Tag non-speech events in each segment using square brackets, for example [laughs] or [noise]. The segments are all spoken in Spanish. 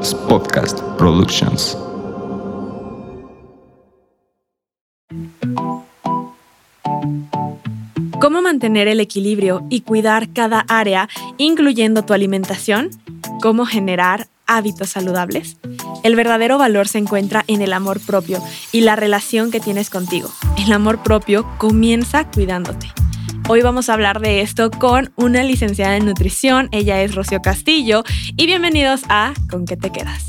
Podcast Productions. ¿Cómo mantener el equilibrio y cuidar cada área, incluyendo tu alimentación? ¿Cómo generar hábitos saludables? El verdadero valor se encuentra en el amor propio y la relación que tienes contigo. El amor propio comienza cuidándote. Hoy vamos a hablar de esto con una licenciada en nutrición, ella es Rocío Castillo, y bienvenidos a ¿Con qué te quedas?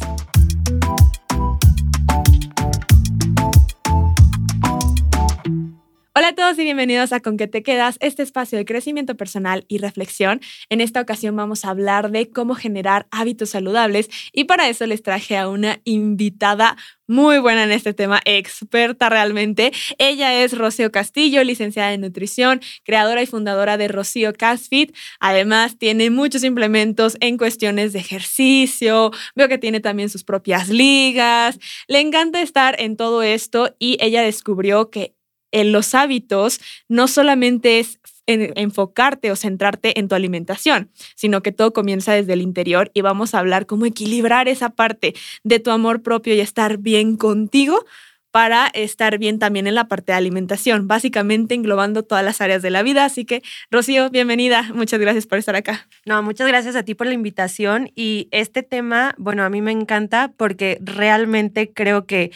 Hola a todos y bienvenidos a Con qué te quedas, este espacio de crecimiento personal y reflexión. En esta ocasión vamos a hablar de cómo generar hábitos saludables y para eso les traje a una invitada muy buena en este tema, experta realmente. Ella es Rocío Castillo, licenciada en nutrición, creadora y fundadora de Rocío Casfit. Además, tiene muchos implementos en cuestiones de ejercicio. Veo que tiene también sus propias ligas. Le encanta estar en todo esto y ella descubrió que en los hábitos no solamente es enfocarte o centrarte en tu alimentación, sino que todo comienza desde el interior y vamos a hablar cómo equilibrar esa parte de tu amor propio y estar bien contigo para estar bien también en la parte de alimentación, básicamente englobando todas las áreas de la vida. Así que, Rocío, bienvenida. Muchas gracias por estar acá. No, muchas gracias a ti por la invitación. Y este tema, bueno, a mí me encanta porque realmente creo que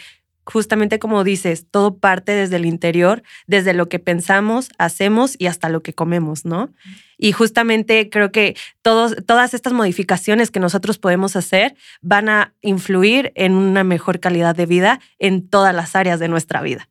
justamente como dices, todo parte desde el interior, desde lo que pensamos, hacemos y hasta lo que comemos, ¿no? Y justamente creo que todos, todas estas modificaciones que nosotros podemos hacer van a influir en una mejor calidad de vida en todas las áreas de nuestra vida.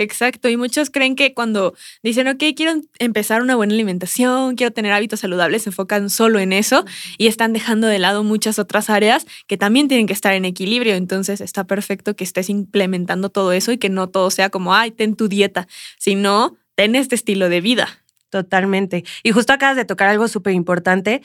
Exacto, y muchos creen que cuando dicen, ok, quiero empezar una buena alimentación, quiero tener hábitos saludables, se enfocan solo en eso y están dejando de lado muchas otras áreas que también tienen que estar en equilibrio. Entonces está perfecto que estés implementando todo eso y que no todo sea como, ay, ten tu dieta, sino ten este estilo de vida. Totalmente. Y justo acabas de tocar algo súper importante.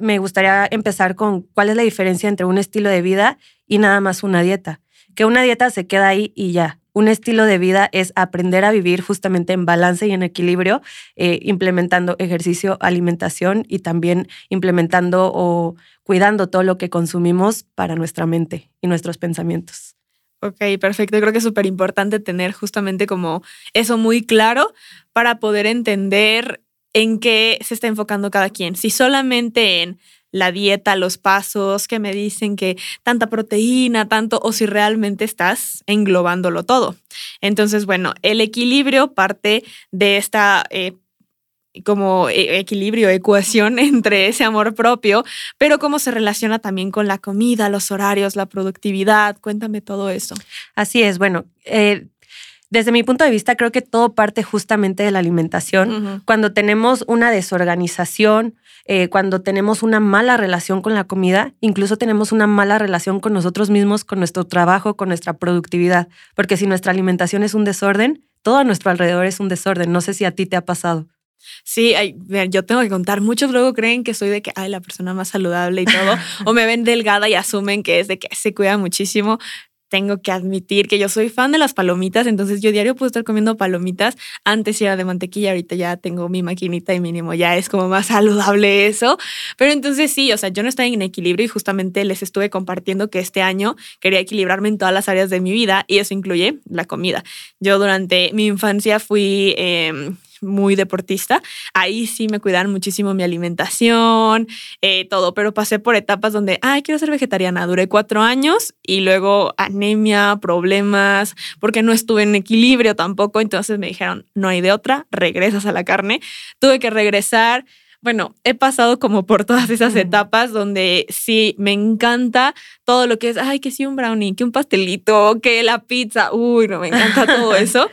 Me gustaría empezar con cuál es la diferencia entre un estilo de vida y nada más una dieta. Que una dieta se queda ahí y ya un estilo de vida es aprender a vivir justamente en balance y en equilibrio, eh, implementando ejercicio, alimentación y también implementando o cuidando todo lo que consumimos para nuestra mente y nuestros pensamientos. Ok, perfecto. Creo que es súper importante tener justamente como eso muy claro para poder entender en qué se está enfocando cada quien. Si solamente en la dieta, los pasos que me dicen que tanta proteína, tanto, o si realmente estás englobándolo todo. Entonces, bueno, el equilibrio parte de esta... Eh, como e, equilibrio, ecuación [laughs] entre ese amor propio, pero cómo se relaciona también con la comida, los horarios, la productividad. Cuéntame todo eso. Así es, bueno, eh, desde mi punto de vista, creo que todo parte justamente de la alimentación. Cuando tenemos una desorganización, eh, cuando tenemos una mala relación con la comida, incluso tenemos una mala relación con nosotros mismos, con nuestro trabajo, con nuestra productividad. Porque si nuestra alimentación es un desorden, todo a nuestro alrededor es un desorden. No sé si a ti te ha pasado. Sí, yo tengo que contar. Muchos luego creen que soy de que, ay, la persona más saludable y todo, [laughs] o me ven delgada y asumen que es de que se cuida muchísimo tengo que admitir que yo soy fan de las palomitas, entonces yo diario puedo estar comiendo palomitas. Antes era de mantequilla, ahorita ya tengo mi maquinita y mínimo ya es como más [laughs] saludable eso. Pero entonces sí, o sea, yo no estoy en equilibrio y justamente les estuve compartiendo que este año quería equilibrarme en todas las áreas de mi vida y eso incluye la comida. Yo durante mi infancia fui... Em, muy deportista, ahí sí me cuidaron muchísimo mi alimentación, eh, todo, pero pasé por etapas donde, ay, quiero ser vegetariana, duré cuatro años y luego anemia, problemas, porque no estuve en equilibrio tampoco, entonces me dijeron, no hay de otra, regresas a la carne, tuve que regresar. Bueno, he pasado como por todas esas etapas donde sí me encanta todo lo que es, ay, que sí un brownie, que un pastelito, que la pizza, uy, no me encanta todo [laughs] eso.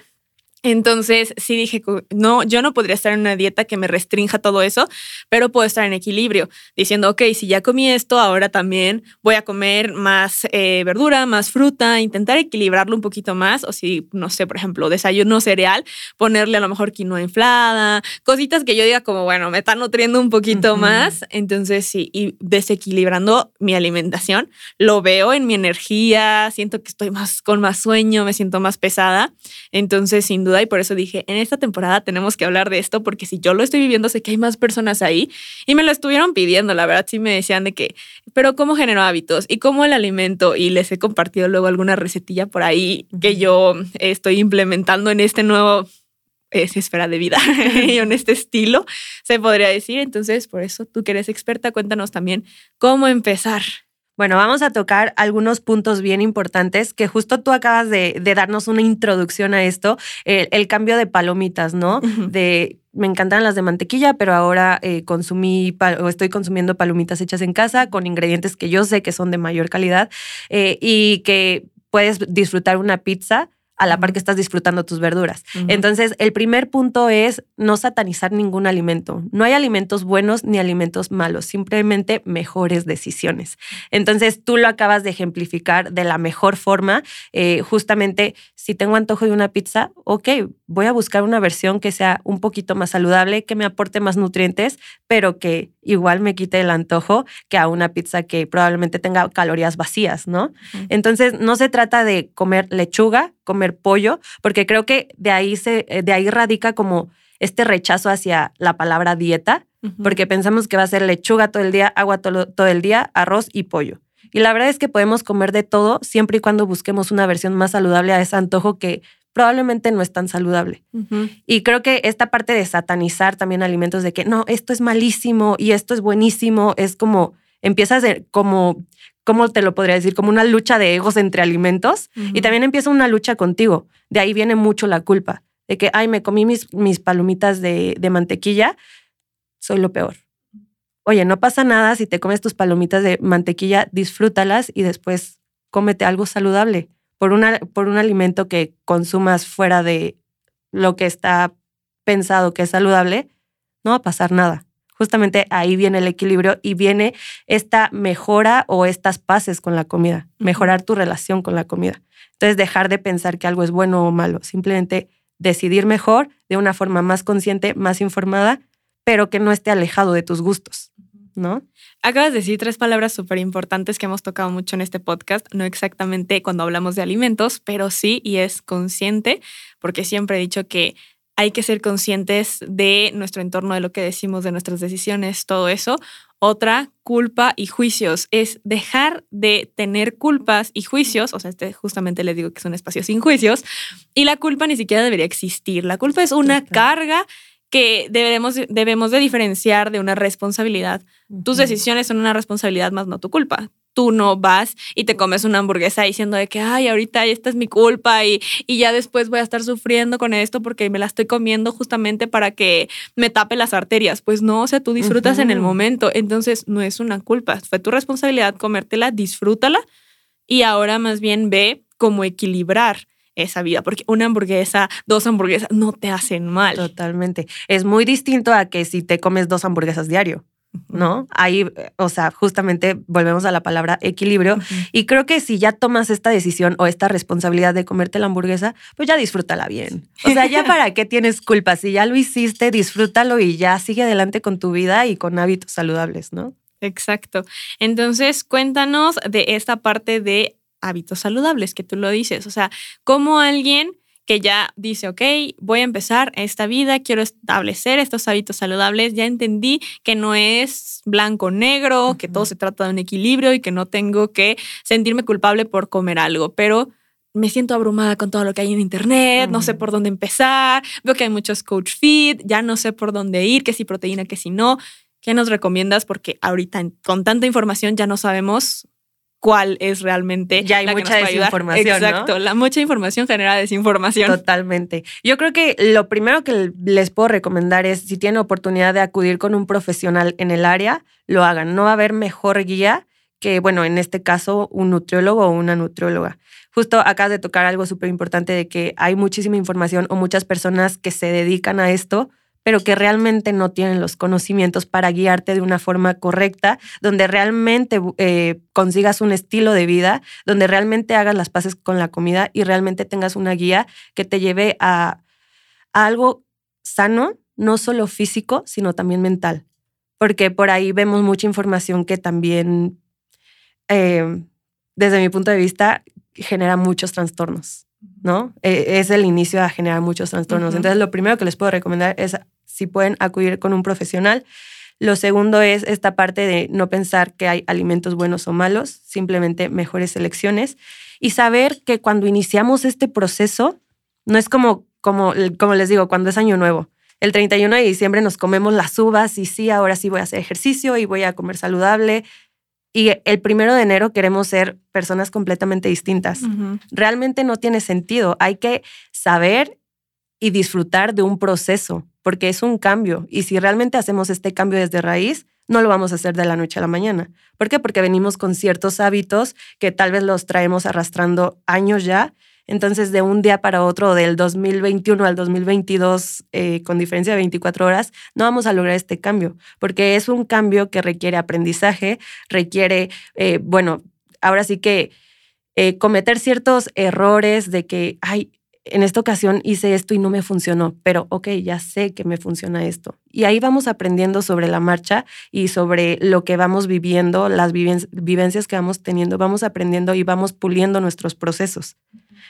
Entonces sí dije, no, yo no podría estar en una dieta que me restrinja todo eso, pero puedo estar en equilibrio, diciendo, ok, si ya comí esto, ahora también voy a comer más eh, verdura, más fruta, intentar equilibrarlo un poquito más, o si, no sé, por ejemplo, desayuno cereal, ponerle a lo mejor quinoa inflada, cositas que yo diga como, bueno, me está nutriendo un poquito más, entonces sí, y desequilibrando mi alimentación, lo veo en mi energía, siento que estoy más con más sueño, me siento más pesada, entonces sin duda ayuda y por eso dije, en esta temporada tenemos que hablar de esto porque si yo lo estoy viviendo, sé que hay más personas ahí y me lo estuvieron pidiendo, la verdad sí me decían de que, pero ¿cómo genero hábitos? ¿Y cómo el alimento? Y les he compartido luego alguna recetilla por ahí que yo estoy implementando en este nuevo es esfera de vida [laughs] y en este estilo, se podría decir. Entonces, por eso tú que eres experta, cuéntanos también cómo empezar. Bueno, vamos a tocar algunos puntos bien importantes que justo tú acabas de, darnos una introducción a esto, el, cambio de palomitas, ¿no? De me encantan las de mantequilla, pero ahora eh, consumí o estoy consumiendo palomitas hechas en casa con ingredientes que yo sé que son de mayor calidad eh, y que puedes disfrutar una pizza a la par que estás disfrutando tus verduras. Entonces, el primer punto es no satanizar ningún alimento. No hay alimentos buenos ni alimentos malos, simplemente mejores decisiones. Entonces, tú lo acabas de ejemplificar de la mejor forma. Eh, justamente, si tengo antojo de una pizza, ok, voy a buscar una versión que sea un poquito más saludable, que me aporte más nutrientes, pero que igual me quite el antojo que a una pizza que probablemente tenga calorías vacías, ¿no? Entonces, no se trata de comer lechuga, comer pollo, porque creo que de ahí, se, eh, de ahí radica como este rechazo hacia la palabra dieta, porque pensamos que va a ser lechuga todo el día, agua todo, todo el día, arroz y pollo. Y la verdad es que podemos comer de todo siempre y cuando busquemos una versión más saludable a ese antojo que probablemente no es tan saludable. Y creo que esta parte de satanizar también alimentos de que no, esto es malísimo y esto es buenísimo, es como, empiezas como, ¿cómo te lo podría decir? Como una lucha de egos entre alimentos y también empieza una lucha contigo. De ahí viene mucho la culpa, de que, ay, me comí mis, mis palomitas de, de mantequilla, soy lo peor. Oye, no pasa nada si te comes tus palomitas de mantequilla, disfrútalas y después cómete algo saludable por, una, por un alimento que consumas fuera de lo que está pensado que es saludable, no va a pasar nada. Justamente ahí viene el equilibrio y viene esta mejora o estas paces con la comida, mejorar tu relación con la comida. Entonces, dejar de pensar que algo es bueno o malo, simplemente decidir mejor de una forma más consciente, más informada, pero que no esté alejado de tus gustos. ¿No? Acabas de decir tres palabras súper importantes que hemos tocado mucho en este podcast, no exactamente cuando hablamos de alimentos, pero sí, y es consciente, porque siempre he dicho que hay que ser conscientes de nuestro entorno, de lo que decimos, de nuestras decisiones, todo eso. Otra, culpa y juicios, es dejar de tener culpas y juicios, o sea, este justamente les digo que es un espacio sin juicios, y la culpa ni siquiera debería existir. La culpa es una carga que debemos, debemos de diferenciar de una responsabilidad. Tus decisiones son una responsabilidad más no tu culpa. Tú no vas y te comes una hamburguesa diciendo de que, ay, ahorita esta es mi culpa y, y ya después voy a estar sufriendo con esto porque me la estoy comiendo justamente para que me tape las arterias. Pues no, o sea, tú disfrutas en el momento. Entonces, no es una culpa. Fue tu responsabilidad comértela, disfrútala y ahora más bien ve cómo equilibrar esa vida, porque una hamburguesa, dos hamburguesas no te hacen mal. Totalmente. Es muy distinto a que si te comes dos hamburguesas diario. ¿no? Ahí, o sea, justamente volvemos a la palabra equilibrio. Y creo que si ya tomas esta decisión o esta responsabilidad de comerte la hamburguesa, pues ya disfrútala bien. O sea, ya [laughs] para qué tienes culpa. Si ya lo hiciste, disfrútalo y ya sigue adelante con tu vida y con hábitos saludables, ¿no? Exacto. Entonces, cuéntanos de esta parte de hábitos saludables, que tú lo dices. O sea, como alguien que ya dice, ok, voy a empezar esta vida, quiero establecer estos hábitos saludables, ya entendí que no es blanco-negro, que todo se trata de un equilibrio y que no tengo que sentirme culpable por comer algo, pero me siento abrumada con todo lo que hay en internet, no sé por dónde empezar, veo que hay muchos coach feed, ya no sé por dónde ir, que si proteína, que si no. ¿Qué nos recomiendas? Porque ahorita con tanta información ya no sabemos cuál es realmente ya hay mucha desinformación. Exacto, la mucha información genera desinformación. Totalmente. Yo creo que lo primero que les puedo recomendar es si tienen oportunidad de acudir con un profesional en el área, lo hagan. No va a haber mejor guía que, bueno, en este caso, un nutriólogo o una nutrióloga. Justo acabas de tocar algo súper importante de que hay muchísima información o muchas personas que se dedican a esto, pero que realmente no tienen los conocimientos para guiarte de una forma correcta, donde realmente eh, consigas un estilo de vida, donde realmente hagas las paces con la comida y realmente tengas una guía que te lleve a, algo sano, no solo físico, sino también mental. Porque por ahí vemos mucha información que también, eh, desde mi punto de vista, genera muchos trastornos. ¿No? E, es el inicio a generar muchos trastornos. Entonces, lo primero que les puedo recomendar es si pueden acudir con un profesional. Lo segundo es esta parte de no pensar que hay alimentos buenos o malos, simplemente mejores elecciones y saber que cuando iniciamos este proceso, no es como, como, como les digo, cuando es año nuevo. El 31 de diciembre nos comemos las uvas y sí, ahora sí voy a hacer ejercicio y voy a comer saludable. Y el primero de enero queremos ser personas completamente distintas realmente no tiene sentido. Hay que saber y disfrutar de un proceso, porque es un cambio. Y si realmente hacemos este cambio desde raíz, no lo vamos a hacer de la noche a la mañana. ¿Por qué? Porque venimos con ciertos hábitos que tal vez los traemos arrastrando años ya. Entonces, de un día para otro, del 2021 al 2022, eh, con diferencia de 24 horas, no vamos a lograr este cambio, porque es un cambio que requiere aprendizaje, requiere, eh, bueno, ahora sí que eh, cometer ciertos errores de que, ay, en esta ocasión hice esto y no me funcionó, pero ok, ya sé que me funciona esto. Y ahí vamos aprendiendo sobre la marcha y sobre lo que vamos viviendo, las viven- vivencias que vamos teniendo, vamos aprendiendo y vamos puliendo nuestros procesos.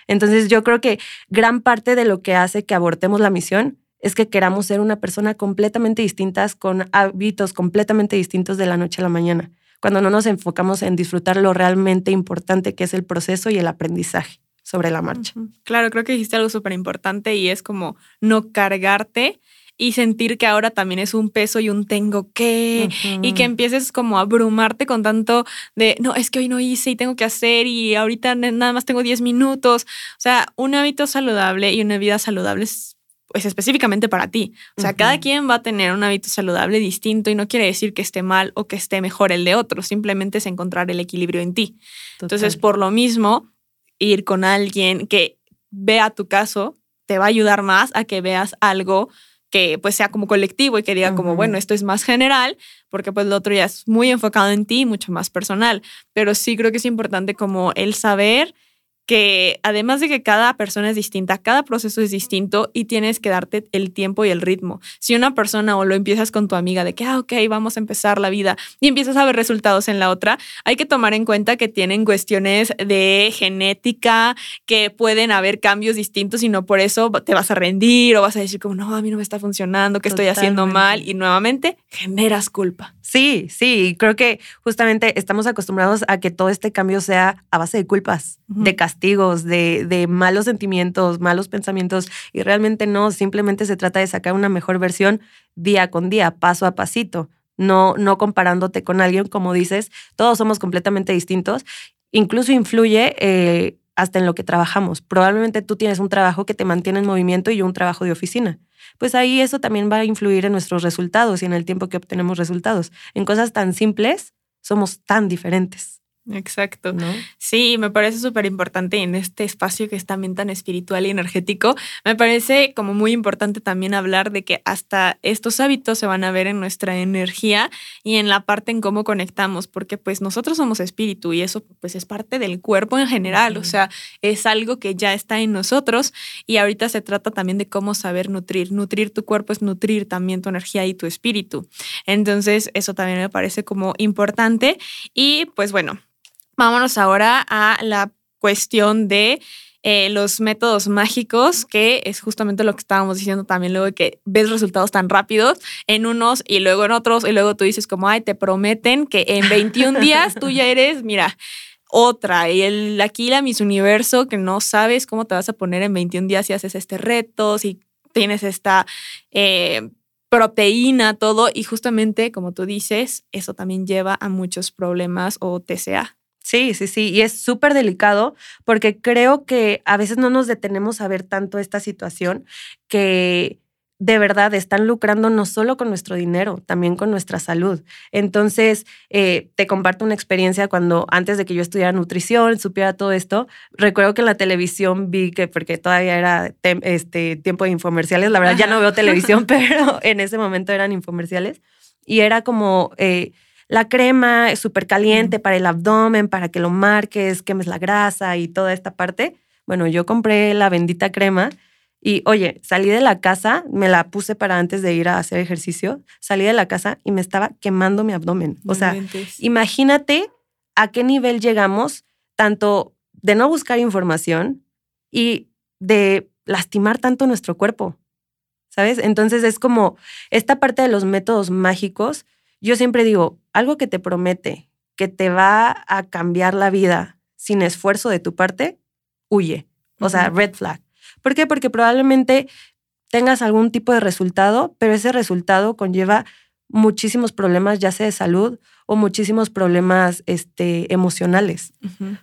Entonces yo creo que gran parte de lo que hace que abortemos la misión es que queramos ser una persona completamente distintas, con hábitos completamente distintos de la noche a la mañana, cuando no nos enfocamos en disfrutar lo realmente importante que es el proceso y el aprendizaje sobre la marcha. Claro, creo que dijiste algo súper importante y es como no cargarte y sentir que ahora también es un peso y un tengo que y que empieces como a abrumarte con tanto de no, es que hoy no hice y tengo que hacer y ahorita nada más tengo 10 minutos. O sea, un hábito saludable y una vida saludable es pues específicamente para ti. O sea, cada quien va a tener un hábito saludable distinto y no quiere decir que esté mal o que esté mejor el de otro, simplemente es encontrar el equilibrio en ti. Entonces, Total. por lo mismo, ir con alguien que vea tu caso te va a ayudar más a que veas algo que pues sea como colectivo y que diga como, bueno, esto es más general, porque pues lo otro ya es muy enfocado en ti, mucho más personal. Pero sí creo que es importante como el saber que además de que cada persona es distinta, cada proceso es distinto y tienes que darte el tiempo y el ritmo. Si una persona o lo empiezas con tu amiga de que, ah, ok, vamos a empezar la vida y empiezas a ver resultados en la otra, hay que tomar en cuenta que tienen cuestiones de genética, que pueden haber cambios distintos y no por eso te vas a rendir o vas a decir como, no, a mí no me está funcionando, que estoy haciendo mal y nuevamente generas culpa. Sí, sí, creo que justamente estamos acostumbrados a que todo este cambio sea a base de culpas, Ujú. de de malos sentimientos, malos pensamientos, y realmente no, simplemente se trata de sacar una mejor versión día con día, paso a pasito, no, no comparándote con alguien, como dices, todos somos completamente distintos, incluso influye eh, hasta en lo que trabajamos. Probablemente tú tienes un trabajo que te mantiene en movimiento y yo un trabajo de oficina pues ahí eso también va a influir en nuestros resultados y en el tiempo que obtenemos resultados. En cosas tan simples somos tan diferentes, Exacto. ¿no? Sí, me parece súper importante en este espacio que es también tan espiritual y energético. Me parece como muy importante también hablar de que hasta estos hábitos se van a ver en nuestra energía y en la parte en cómo conectamos, porque pues nosotros somos espíritu y eso pues es parte del cuerpo en general, o sea, es algo que ya está en nosotros y ahorita se trata también de cómo saber nutrir. Nutrir tu cuerpo es nutrir también tu energía y tu espíritu. Entonces, eso también me parece como importante y pues bueno. Vámonos ahora a la cuestión de eh, los métodos mágicos, que es justamente lo que estábamos diciendo también luego que ves resultados tan rápidos en unos y luego en otros y luego tú dices como, ay, te prometen que en 21 días tú ya eres, mira, otra. Y el, aquí la Miss Universo, que no sabes cómo te vas a poner en 21 días si haces este reto, si tienes esta... eh, proteína, todo, y justamente, como tú dices, eso también lleva a muchos problemas o TCA. Sí, sí, sí. Y es súper delicado porque creo que a veces no nos detenemos a ver tanto esta situación que de verdad están lucrando no solo con nuestro dinero, también con nuestra salud. Entonces, eh, te comparto una experiencia cuando antes de que yo estudiara nutrición, supiera todo esto, recuerdo que en la televisión vi que, porque todavía era este, tiempo de infomerciales, la verdad ya no veo televisión, [laughs] pero en ese momento eran infomerciales, y era como... eh, la crema es súper caliente para el abdomen, para que lo marques, quemes la grasa y toda esta parte. Bueno, yo compré la bendita crema y, oye, salí de la casa, me la puse para antes de ir a hacer ejercicio, salí de la casa y me estaba quemando mi abdomen. O sea, imagínate a qué nivel llegamos, tanto de no buscar información, y de lastimar tanto nuestro cuerpo. ¿Sabes? Entonces es como esta parte de los métodos mágicos. Yo siempre digo, algo que te promete que te va a cambiar la vida sin esfuerzo de tu parte, huye. O sea, red flag. ¿Por qué? Porque probablemente tengas algún tipo de resultado, pero ese resultado conlleva muchísimos problemas, ya sea de salud o muchísimos problemas este, emocionales.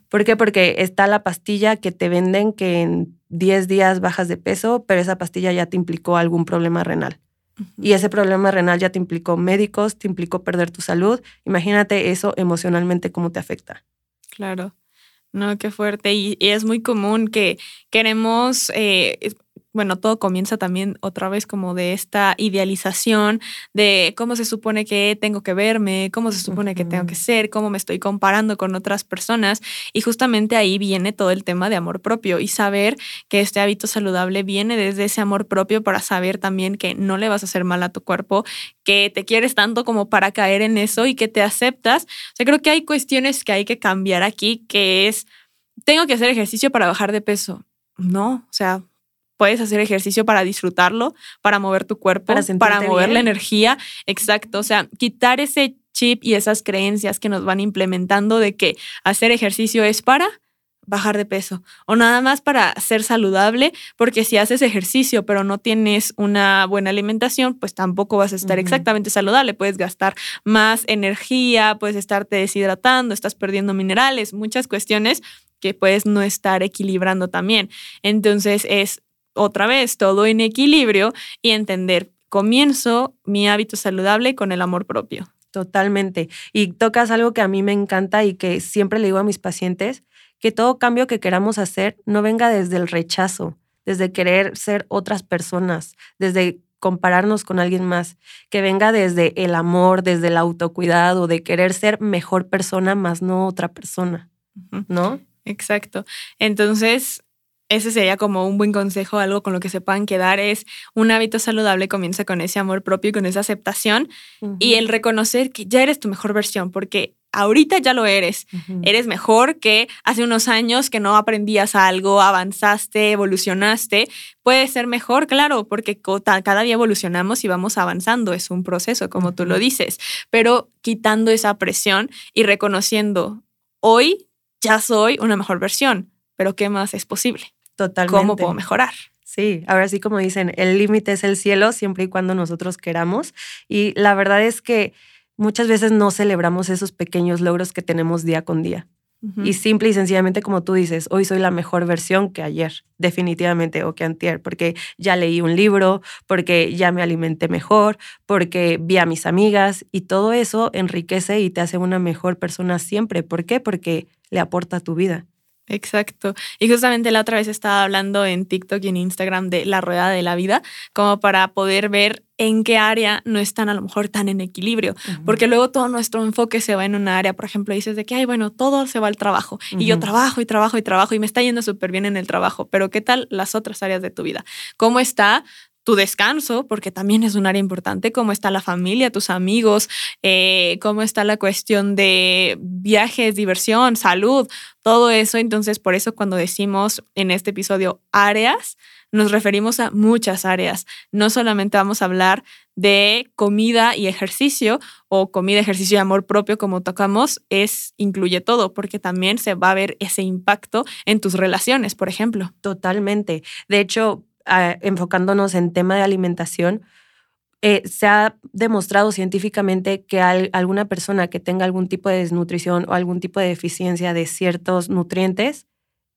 ¿Por qué? Porque está la pastilla que te venden que en 10 días bajas de peso, pero esa pastilla ya te implicó algún problema renal. Y ese problema renal ya te implicó médicos, te implicó perder tu salud. Imagínate eso emocionalmente cómo te afecta. Claro. No, qué fuerte. Y, es muy común que queremos, eh, bueno, todo comienza también otra vez como de esta idealización de cómo se supone que tengo que verme, cómo se supone que tengo que ser, cómo me estoy comparando con otras personas. Y justamente ahí viene todo el tema de amor propio y saber que este hábito saludable viene desde ese amor propio para saber también que no le vas a hacer mal a tu cuerpo, que te quieres tanto como para caer en eso y que te aceptas. O sea, creo que hay cuestiones que hay que cambiar aquí, que es, tengo que hacer ejercicio para bajar de peso. No, o sea, puedes hacer ejercicio para disfrutarlo, para mover tu cuerpo, para, mover la energía. Exacto. O sea, quitar ese chip y esas creencias que nos van implementando de que hacer ejercicio es para bajar de peso o nada más para ser saludable, porque si haces ejercicio pero no tienes una buena alimentación, pues tampoco vas a estar exactamente saludable, puedes gastar más energía, puedes estarte deshidratando, estás perdiendo minerales, muchas cuestiones que puedes no estar equilibrando también. Entonces es otra vez todo en equilibrio y entender, comienzo mi hábito saludable con el amor propio. Totalmente. Y tocas algo que a mí me encanta y que siempre le digo a mis pacientes, que todo cambio que queramos hacer no venga desde el rechazo, desde querer ser otras personas, desde compararnos con alguien más, que venga desde el amor, desde el autocuidado, de querer ser mejor persona, más no otra persona, ¿no? Exacto. Entonces, ese sería como un buen consejo, algo con lo que se puedan quedar es un hábito saludable comienza con ese amor propio y con esa aceptación y el reconocer que ya eres tu mejor versión, porque ahorita ya lo eres. Eres mejor que hace unos años que no aprendías algo, avanzaste, evolucionaste. Puede ser mejor, claro, porque cada día evolucionamos y vamos avanzando. Es un proceso, como tú lo dices, pero quitando esa presión y reconociendo, hoy ya soy una mejor versión, pero ¿qué más es posible? Totalmente. ¿Cómo puedo mejorar? Sí, ahora sí como dicen, el límite es el cielo siempre y cuando nosotros queramos. Y la verdad es que muchas veces no celebramos esos pequeños logros que tenemos día con día. Y simple y sencillamente, como tú dices, hoy soy la mejor versión que ayer, definitivamente, o que antier, porque ya leí un libro, porque ya me alimenté mejor, porque vi a mis amigas y todo eso enriquece y te hace una mejor persona siempre. ¿Por qué? Porque le aporta a tu vida. Exacto. Y justamente la otra vez estaba hablando en TikTok y en Instagram de la rueda de la vida, como para poder ver en qué área no están a lo mejor tan en equilibrio, porque luego todo nuestro enfoque se va en una área, por ejemplo, dices de que, ay, bueno, todo se va al trabajo, y yo trabajo y trabajo y trabajo y me está yendo súper bien en el trabajo, pero ¿qué tal las otras áreas de tu vida? ¿Cómo está tu descanso, porque también es un área importante, cómo está la familia, tus amigos, eh, cómo está la cuestión de viajes, diversión, salud, todo eso. Entonces, por eso cuando decimos en este episodio áreas, nos referimos a muchas áreas. No solamente vamos a hablar de comida y ejercicio o comida, ejercicio y amor propio como tocamos, es incluye todo, porque también se va a ver ese impacto en tus relaciones, por ejemplo. Totalmente. De hecho, enfocándonos en tema de alimentación, eh, se ha demostrado científicamente que alguna persona que tenga algún tipo de desnutrición o algún tipo de deficiencia de ciertos nutrientes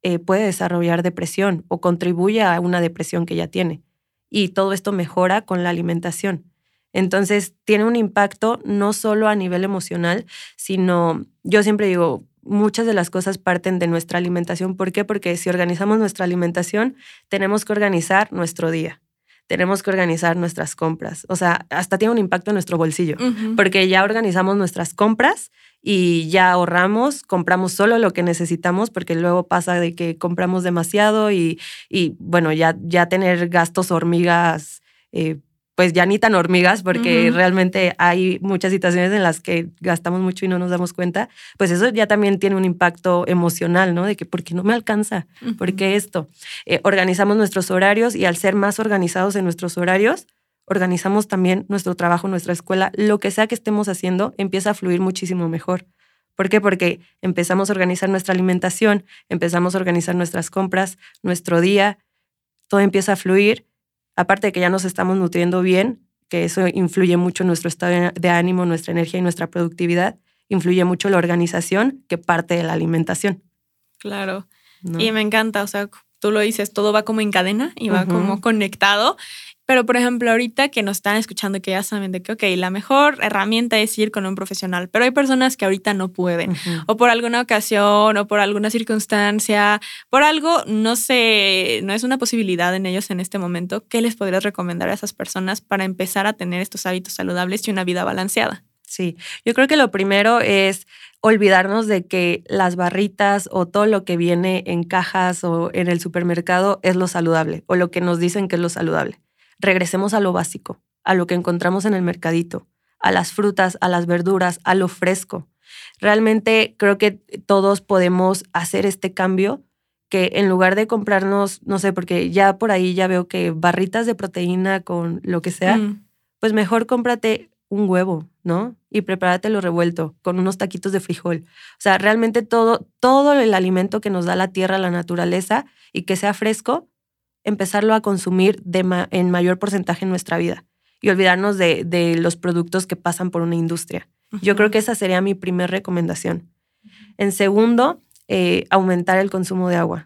eh, puede desarrollar depresión o contribuye a una depresión que ya tiene. Y todo esto mejora con la alimentación. Entonces, tiene un impacto no solo a nivel emocional, sino, yo siempre digo, muchas de las cosas parten de nuestra alimentación. ¿Por qué? Porque si organizamos nuestra alimentación, tenemos que organizar nuestro día. Tenemos que organizar nuestras compras. O sea, hasta tiene un impacto en nuestro bolsillo, porque ya organizamos nuestras compras y ya ahorramos, compramos solo lo que necesitamos, porque luego pasa de que compramos demasiado y, y bueno, ya, ya tener gastos hormigas eh, pues ya ni tan hormigas, porque realmente hay muchas situaciones en las que gastamos mucho y no nos damos cuenta, pues eso ya también tiene un impacto emocional, ¿no? De que, ¿por qué no me alcanza? ¿Por qué esto? Eh, organizamos nuestros horarios y al ser más organizados en nuestros horarios, organizamos también nuestro trabajo, nuestra escuela, lo que sea que estemos haciendo, empieza a fluir muchísimo mejor. ¿Por qué? Porque empezamos a organizar nuestra alimentación, empezamos a organizar nuestras compras, nuestro día, todo empieza a fluir aparte de que ya nos estamos nutriendo bien, que eso influye mucho en nuestro estado de ánimo, nuestra energía y nuestra productividad, influye mucho la organización que parte de la alimentación. Claro. Y me encanta, o sea, tú lo dices, todo va como en cadena y va como conectado. Pero, por ejemplo, ahorita que nos están escuchando, que ya saben de que, ok, la mejor herramienta es ir con un profesional, pero hay personas que ahorita no pueden, o por alguna ocasión, o por alguna circunstancia, por algo, no sé, no es una posibilidad en ellos en este momento. ¿Qué les podrías recomendar a esas personas para empezar a tener estos hábitos saludables y una vida balanceada? Sí, yo creo que lo primero es olvidarnos de que las barritas o todo lo que viene en cajas o en el supermercado es lo saludable o lo que nos dicen que es lo saludable regresemos a lo básico, a lo que encontramos en el mercadito, a las frutas, a las verduras, a lo fresco. Realmente creo que todos podemos hacer este cambio que en lugar de comprarnos, no sé, porque ya por ahí ya veo que barritas de proteína con lo que sea, mm. pues mejor cómprate un huevo, ¿no? Y lo revuelto con unos taquitos de frijol. O sea, realmente todo, todo el alimento que nos da la tierra, la naturaleza y que sea fresco, empezarlo a consumir en mayor porcentaje en nuestra vida y olvidarnos de, los productos que pasan por una industria. Yo creo que esa sería mi primera recomendación. En segundo, eh, aumentar el consumo de agua.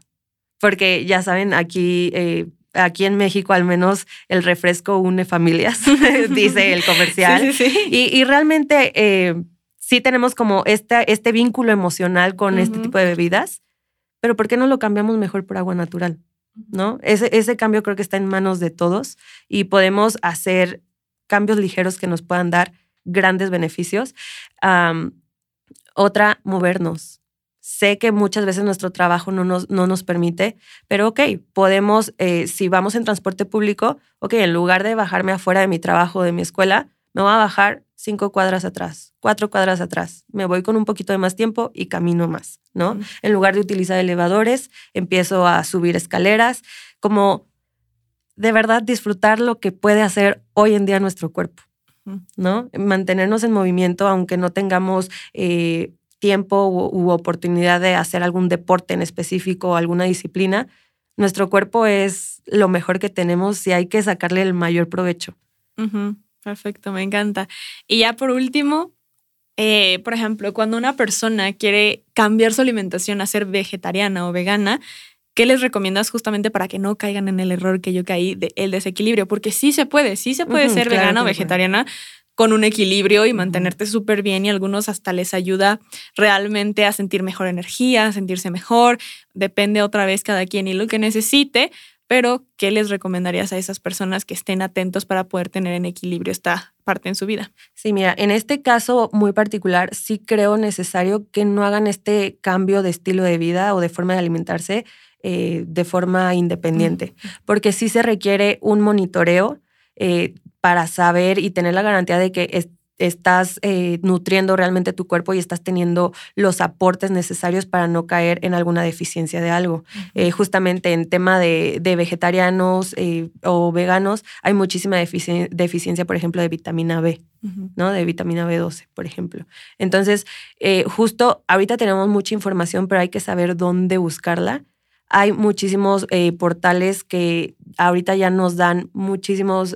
Porque ya saben, aquí, eh, aquí en México al menos el refresco une familias, [laughs] dice el comercial. [laughs] Y, realmente eh, sí tenemos como este, este vínculo emocional con este tipo de bebidas, pero ¿por qué no lo cambiamos mejor por agua natural? ¿No? Ese, ese cambio creo que está en manos de todos y podemos hacer cambios ligeros que nos puedan dar grandes beneficios. otra, movernos. Sé que muchas veces nuestro trabajo no nos, no nos permite, pero ok, podemos, eh, si vamos en transporte público, ok, en lugar de bajarme afuera de mi trabajo, de mi escuela, me voy a bajar cinco cuadras atrás, cuatro cuadras atrás. Me voy con un poquito de más tiempo y camino más, ¿no? En lugar de utilizar elevadores, empiezo a subir escaleras, como de verdad disfrutar lo que puede hacer hoy en día nuestro cuerpo, ¿no? Mantenernos en movimiento, aunque no tengamos eh, tiempo u, oportunidad de hacer algún deporte en específico o alguna disciplina. Nuestro cuerpo es lo mejor que tenemos y hay que sacarle el mayor provecho. Perfecto, me encanta. Y ya por último, eh, por ejemplo, cuando una persona quiere cambiar su alimentación a ser vegetariana o vegana, ¿qué les recomiendas justamente para que no caigan en el error que yo caí del el desequilibrio? Porque sí se puede, sí se puede ser vegana o vegetariana con un equilibrio y mantenerte súper bien y algunos hasta les ayuda realmente a sentir mejor energía, a sentirse mejor, depende otra vez cada quien y lo que necesite, pero ¿qué les recomendarías a esas personas que estén atentos para poder tener en equilibrio esta parte en su vida? Sí, mira, en este caso muy particular, sí creo necesario que no hagan este cambio de estilo de vida o de forma de alimentarse eh, de forma independiente, porque sí se requiere un monitoreo eh, para saber y tener la garantía de que estás eh, nutriendo realmente tu cuerpo y estás teniendo los aportes necesarios para no caer en alguna deficiencia de algo. Eh, justamente en tema de, vegetarianos eh, o veganos hay muchísima deficiencia, por ejemplo, de vitamina B, ¿no? De vitamina B12, por ejemplo. Entonces, justo ahorita tenemos mucha información, pero hay que saber dónde buscarla. Hay muchísimos portales que ahorita ya nos dan muchísimos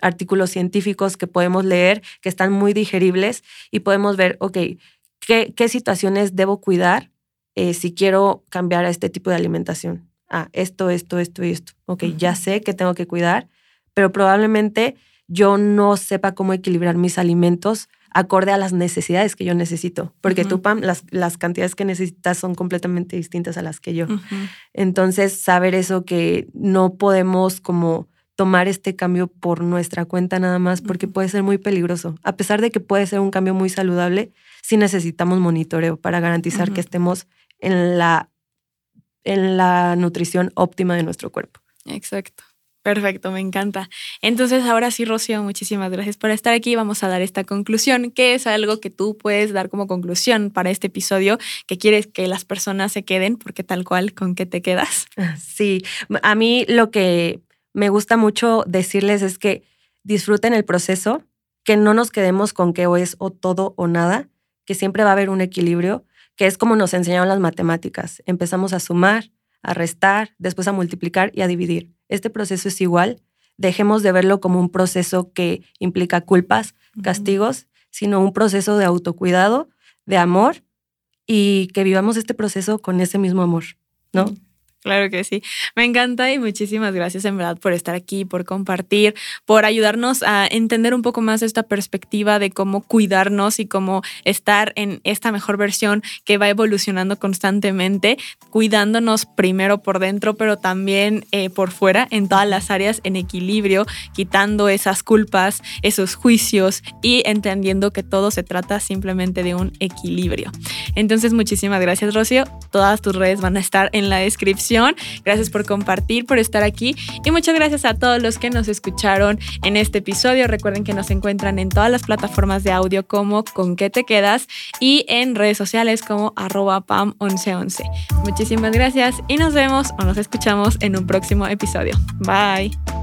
artículos científicos que podemos leer, que están muy digeribles y podemos ver, ok, ¿qué, qué situaciones debo cuidar eh, si quiero cambiar a este tipo de alimentación? Ah, esto, esto, esto y esto. Ok, ya sé que tengo que cuidar, pero probablemente yo no sepa cómo equilibrar mis alimentos acorde a las necesidades que yo necesito, porque tú, Pam, las, las, cantidades que necesitas son completamente distintas a las que yo. Entonces, saber eso que no podemos como tomar este cambio por nuestra cuenta nada más, porque puede ser muy peligroso. A pesar de que puede ser un cambio muy saludable, sí necesitamos monitoreo para garantizar que estemos en la, en la nutrición óptima de nuestro cuerpo. Exacto. Perfecto, me encanta. Entonces, ahora sí, Rocío, muchísimas gracias por estar aquí. Vamos a dar esta conclusión, que es algo que tú puedes dar como conclusión para este episodio, que quieres que las personas se queden, porque tal cual, ¿con qué te quedas? [laughs] Sí, a mí lo que me gusta mucho decirles es que disfruten el proceso, que no nos quedemos con que o es o todo o nada, que siempre va a haber un equilibrio, que es como nos enseñaron las matemáticas. Empezamos a sumar, a restar, después a multiplicar y a dividir. Este proceso es igual. Dejemos de verlo como un proceso que implica culpas, castigos, sino un proceso de autocuidado, de amor y que vivamos este proceso con ese mismo amor, ¿no? Claro que sí. Me encanta y muchísimas gracias en verdad por estar aquí, por compartir, por ayudarnos a entender un poco más esta perspectiva de cómo cuidarnos y cómo estar en esta mejor versión que va evolucionando constantemente, cuidándonos primero por dentro, pero también eh, por fuera, en todas las áreas, en equilibrio, quitando esas culpas, esos juicios y entendiendo que todo se trata simplemente de un equilibrio. Entonces, muchísimas gracias, Rocío. Todas tus redes van a estar en la descripción Gracias por compartir, por estar aquí y muchas gracias a todos los que nos escucharon en este episodio. Recuerden que nos encuentran en todas las plataformas de audio como Con qué te quedas y en redes sociales como arroba pam1111. Muchísimas gracias y nos vemos o nos escuchamos en un próximo episodio. Bye.